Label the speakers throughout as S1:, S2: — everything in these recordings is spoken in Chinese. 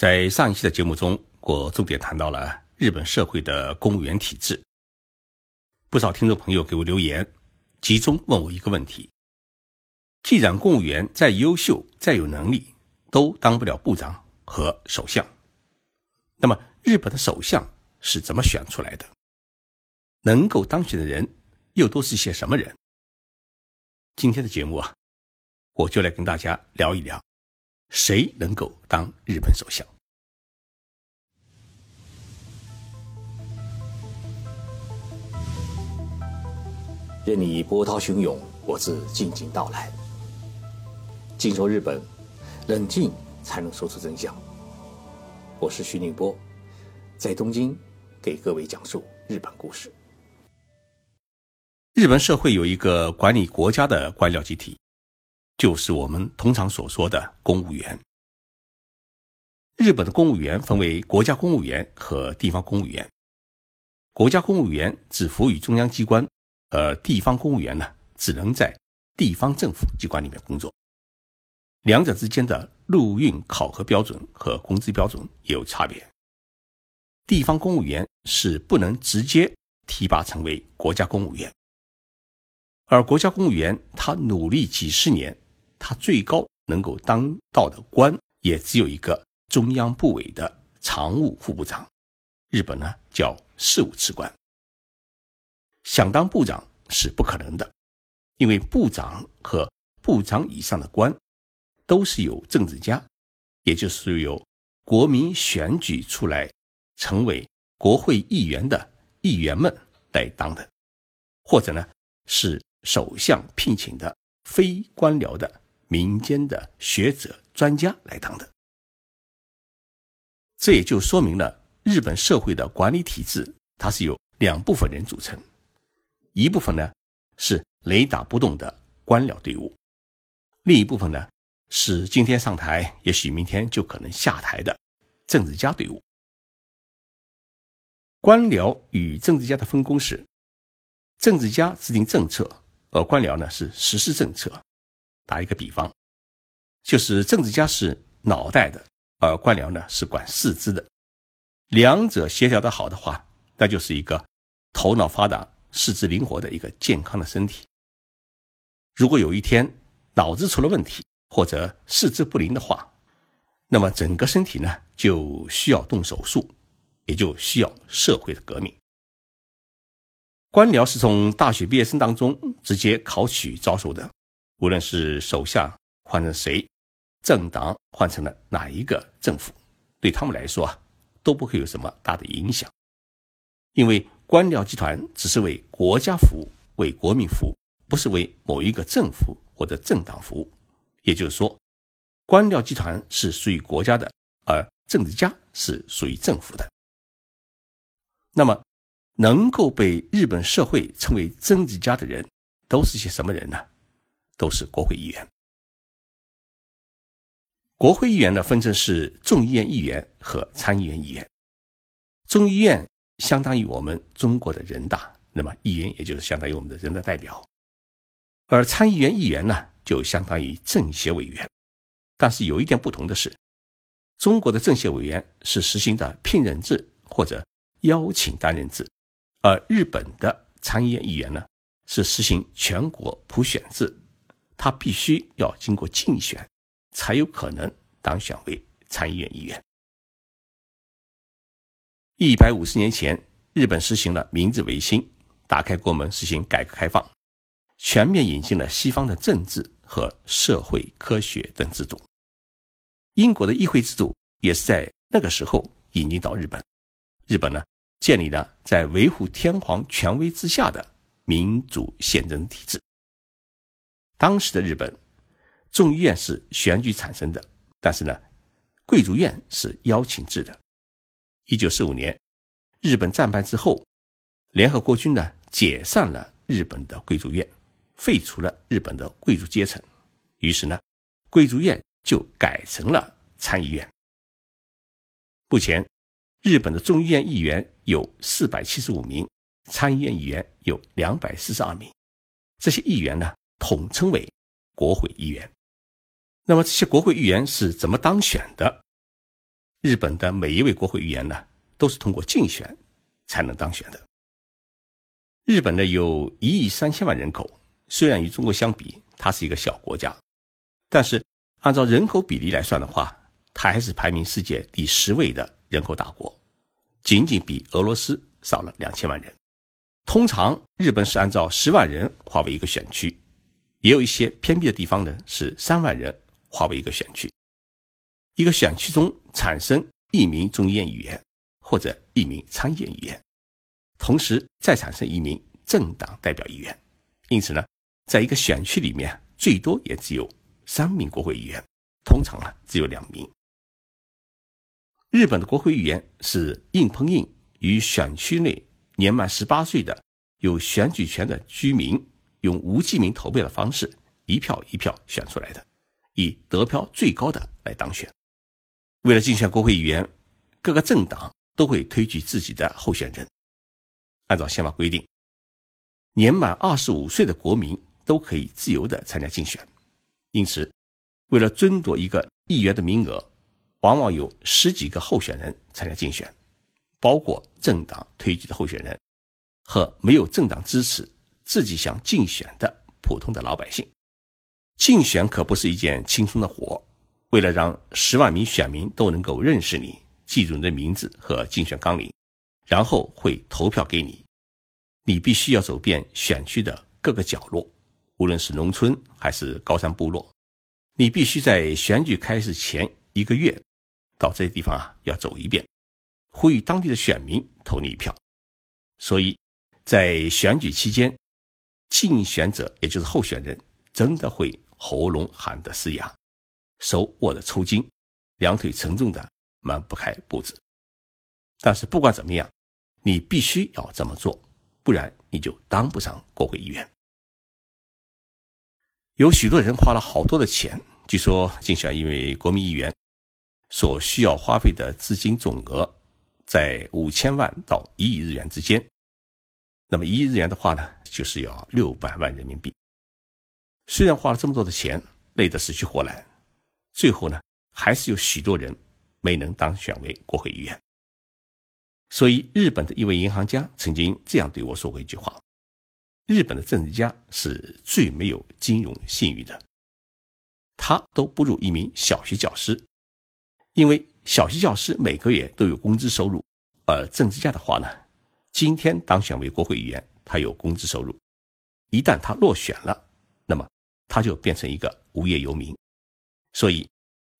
S1: 在上一期的节目中，我重点谈到了日本社会的公务员体制。不少听众朋友给我留言，集中问我一个问题：既然公务员再优秀、再有能力，都当不了部长和首相，那么日本的首相是怎么选出来的？能够当选的人又都是些什么人？今天的节目啊，我就来跟大家聊一聊。谁能够当日本首相？
S2: 任你波涛汹涌，我自静静到来。静说日本，冷静才能说出真相。我是徐宁波，在东京给各位讲述日本故事。
S1: 日本社会有一个管理国家的官僚集体。就是我们通常所说的公务员。日本的公务员分为国家公务员和地方公务员。国家公务员只服务于中央机关，而地方公务员呢，只能在地方政府机关里面工作。两者之间的录运考核标准和工资标准也有差别。地方公务员是不能直接提拔成为国家公务员，而国家公务员他努力几十年。他最高能够当到的官也只有一个中央部委的常务副部长，日本呢叫事务次官。想当部长是不可能的，因为部长和部长以上的官都是由政治家，也就是由国民选举出来成为国会议员的议员们来当的，或者呢是首相聘请的非官僚的。民间的学者专家来当的，这也就说明了日本社会的管理体制，它是由两部分人组成，一部分呢是雷打不动的官僚队伍，另一部分呢是今天上台，也许明天就可能下台的政治家队伍。官僚与政治家的分工是，政治家制定政策，而官僚呢是实施政策。打一个比方，就是政治家是脑袋的，而官僚呢是管四肢的。两者协调的好的话，那就是一个头脑发达、四肢灵活的一个健康的身体。如果有一天脑子出了问题，或者四肢不灵的话，那么整个身体呢就需要动手术，也就需要社会的革命。官僚是从大学毕业生当中直接考取招收的。无论是首相换成谁，政党换成了哪一个政府，对他们来说啊，都不会有什么大的影响，因为官僚集团只是为国家服务，为国民服务，不是为某一个政府或者政党服务。也就是说，官僚集团是属于国家的，而政治家是属于政府的。那么，能够被日本社会称为政治家的人，都是些什么人呢？都是国会议员。国会议员呢，分成是众议院议员和参议院议员。众议院相当于我们中国的人大，那么议员也就是相当于我们的人大代表。而参议院议员呢，就相当于政协委员。但是有一点不同的是，中国的政协委员是实行的聘任制或者邀请担任制，而日本的参议院议员呢，是实行全国普选制。他必须要经过竞选，才有可能当选为参议院议员。一百五十年前，日本实行了明治维新，打开国门，实行改革开放，全面引进了西方的政治和社会科学等制度。英国的议会制度也是在那个时候引进到日本。日本呢，建立了在维护天皇权威之下的民主宪政体制。当时的日本，众议院是选举产生的，但是呢，贵族院是邀请制的。一九四五年，日本战败之后，联合国军呢解散了日本的贵族院，废除了日本的贵族阶层，于是呢，贵族院就改成了参议院。目前，日本的众议院议员有四百七十五名，参议院议员有两百四十二名，这些议员呢。统称为国会议员。那么这些国会议员是怎么当选的？日本的每一位国会议员呢，都是通过竞选才能当选的。日本呢有一亿三千万人口，虽然与中国相比，它是一个小国家，但是按照人口比例来算的话，它还是排名世界第十位的人口大国，仅仅比俄罗斯少了两千万人。通常日本是按照十万人划为一个选区，也有一些偏僻的地方呢是三万人划为一个选区。一个选区中产生一名众议院议员或者一名参议院议员。同时再产生一名政党代表议员，因此呢，在一个选区里面最多也只有三名国会议员，通常呢只有两名。日本的国会议员是硬碰硬与选区内年满十八岁的有选举权的居民用无记名投票的方式一票一票选出来的，以得票最高的来当选。为了竞选国会议员，各个政党都会推举自己的候选人。按照宪法规定，年满二十五岁的国民都可以自由的参加竞选。因此，为了争夺一个议员的名额，往往有十几个候选人参加竞选，包括政党推举的候选人和没有政党支持自己想竞选的普通的老百姓。竞选可不是一件轻松的活。为了让十万名选民都能够认识你，记住你的名字和竞选纲领。然后会投票给你，你必须要走遍选区的各个角落，无论是农村还是高山部落，你必须在选举开始前一个月到这些地方啊要走一遍，呼吁当地的选民投你一票。所以，在选举期间，竞选者也就是候选人真的会喉咙喊得嘶哑，手握着抽筋，两腿沉重的迈不开步子。但是不管怎么样。你必须要这么做，不然你就当不上国会议员。有许多人花了好多的钱，据说竞选一位国民议员所需要花费的资金总额在五千万到一亿日元之间。那么一亿日元的话呢，就是要六百万人民币。虽然花了这么多的钱，累得死去活来，最后呢，还是有许多人没能当选为国会议员。所以，日本的一位银行家曾经这样对我说过一句话：“日本的政治家是最没有金融信誉的，他都不如一名小学教师，因为小学教师每个月都有工资收入，而政治家的话呢，今天当选为国会议员，他有工资收入，一旦他落选了，那么他就变成一个无业游民。所以，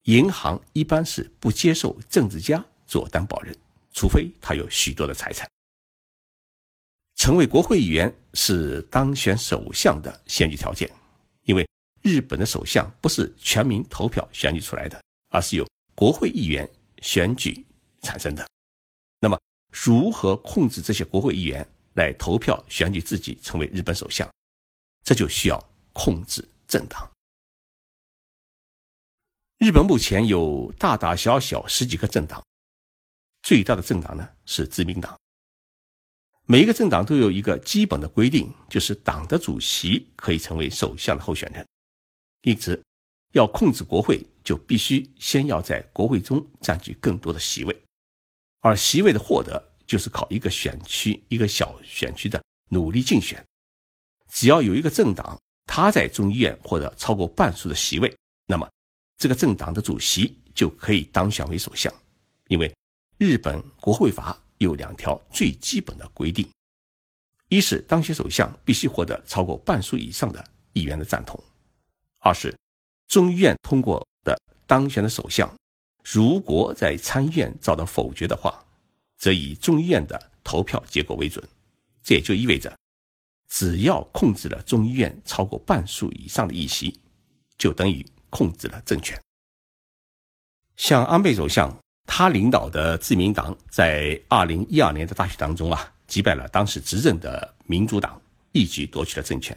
S1: 银行一般是不接受政治家做担保人。”除非他有许多的财产，成为国会议员是当选首相的先决条件，因为日本的首相不是全民投票选举出来的，而是由国会议员选举产生的。如何控制这些国会议员来投票选举自己成为日本首相？这就需要控制政党。日本目前有大大小小十几个政党。最大的政党呢是自民党。每一个政党都有一个基本的规定，就是党的主席可以成为首相的候选人。因此，要控制国会，就必须先要在国会中占据更多的席位。而席位的获得，就是靠一个选区、一个小选区的努力竞选。只要有一个政党，他在众议院获得超过半数的席位，那么这个政党的主席就可以当选为首相，因为。日本国会法有两条最基本的规定：一是当选首相必须获得超过半数以上的议员的赞同；二是众议院通过的当选的首相，如果在参议院遭到否决的话，则以众议院的投票结果为准。这也就意味着，只要控制了众议院超过半数以上的议席，就等于控制了政权。像安倍首相。他领导的自民党在二零一二年的大选当中啊，击败了当时执政的民主党，一举夺取了政权。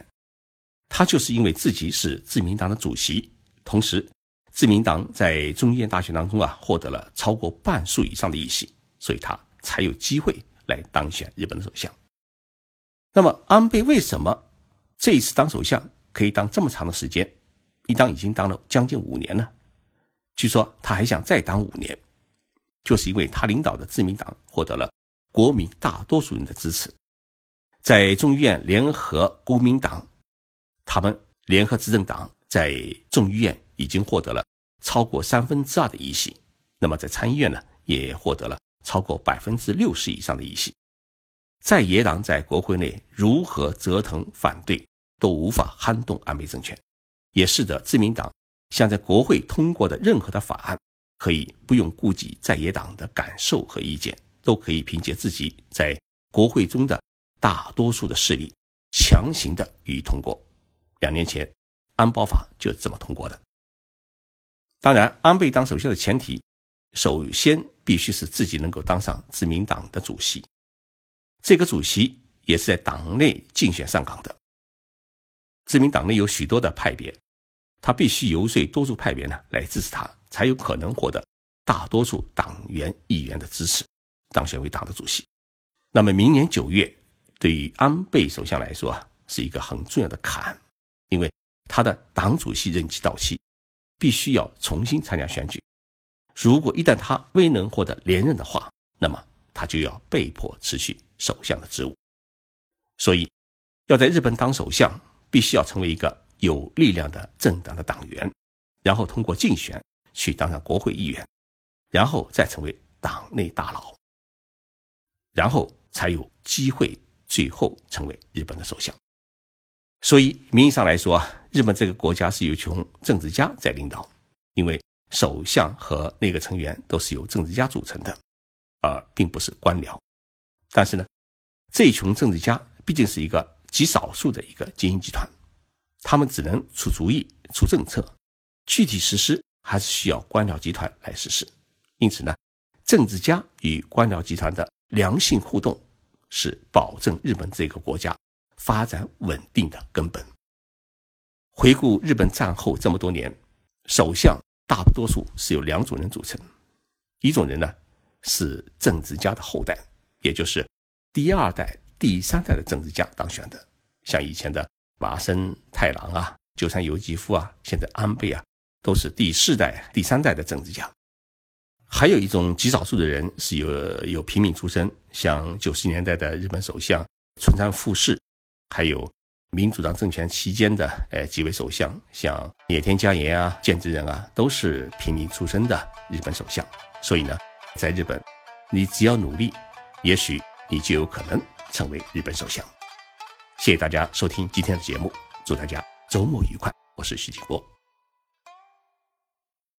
S1: 他就是因为自己是自民党的主席，同时自民党在众议院大选当中啊获得了超过半数以上的议席，所以他才有机会来当选日本的首相。那么安倍为什么这一次当首相可以当这么长的时间？一当已经当了将近五年呢，据说他还想再当五年。就是因为他领导的自民党获得了国民大多数人的支持，在众议院联合国民党，他们联合执政党在众议院已经获得了超过三分之二的议席，那么在参议院呢，也获得了超过百分之六十以上的议席。在野党在国会内如何折腾反对，都无法撼动安倍政权，也使得自民党想在国会通过的任何的法案。可以不用顾及在野党的感受和意见，都可以凭借自己在国会中的大多数的势力，强行的予以通过。两年前，安保法就这么通过的。当然，安倍当首相的前提，首先必须是自己能够当上自民党的主席。这个主席也是在党内竞选上岗的。自民党内有许多的派别，他必须游说多数派别呢来支持他。才有可能获得大多数党员议员的支持，当选为党的主席。那么明年九月，对于安倍首相来说啊，是一个很重要的坎，因为他的党主席任期到期，必须要重新参加选举。如果一旦他未能获得连任的话，那么他就要被迫辞去首相的职务。所以，要在日本当首相，必须要成为一个有力量的政党的党员，然后通过竞选。去当上国会议员，然后再成为党内大佬，然后才有机会最后成为日本的首相。所以名义上来说，日本这个国家是由群政治家在领导，因为首相和内阁成员都是由政治家组成的，而并不是官僚。但是呢，这一群政治家毕竟是一个极少数的一个精英集团，他们只能出主意、出政策，具体实施。还是需要官僚集团来实施，因此呢，政治家与官僚集团的良性互动是保证日本这个国家发展稳定的根本。回顾日本战后这么多年，首相大多数是由两种人组成，一种人呢是政治家的后代，也就是第二代、第三代的政治家当选的，像以前的麻生太郎啊、鸠山由纪夫啊，现在安倍啊。都是第四代、第三代的政治家，还有一种极少数的人是有有平民出身，像九十年代的日本首相村山富士，还有民主党政权期间的呃几位首相，像野田佳彦啊、菅直人啊，都是平民出身的日本首相。所以呢，在日本，你只要努力，也许你就有可能成为日本首相。谢谢大家收听今天的节目，祝大家周末愉快。我是徐静波。